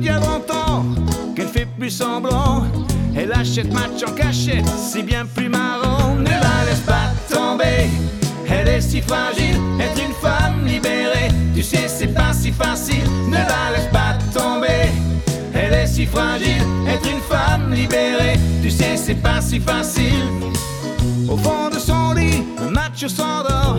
Monde y a 20 ans qu'elle fait plus semblant. Elle achète match en cachette, c'est bien plus marrant. Ne la laisse pas tomber, elle est si fragile. Être une femme libérée, tu sais, c'est pas si facile. Ne la laisse pas tomber, elle est si fragile. Être une femme libérée, tu sais, c'est pas si facile. Au fond de son lit, un match s'endort,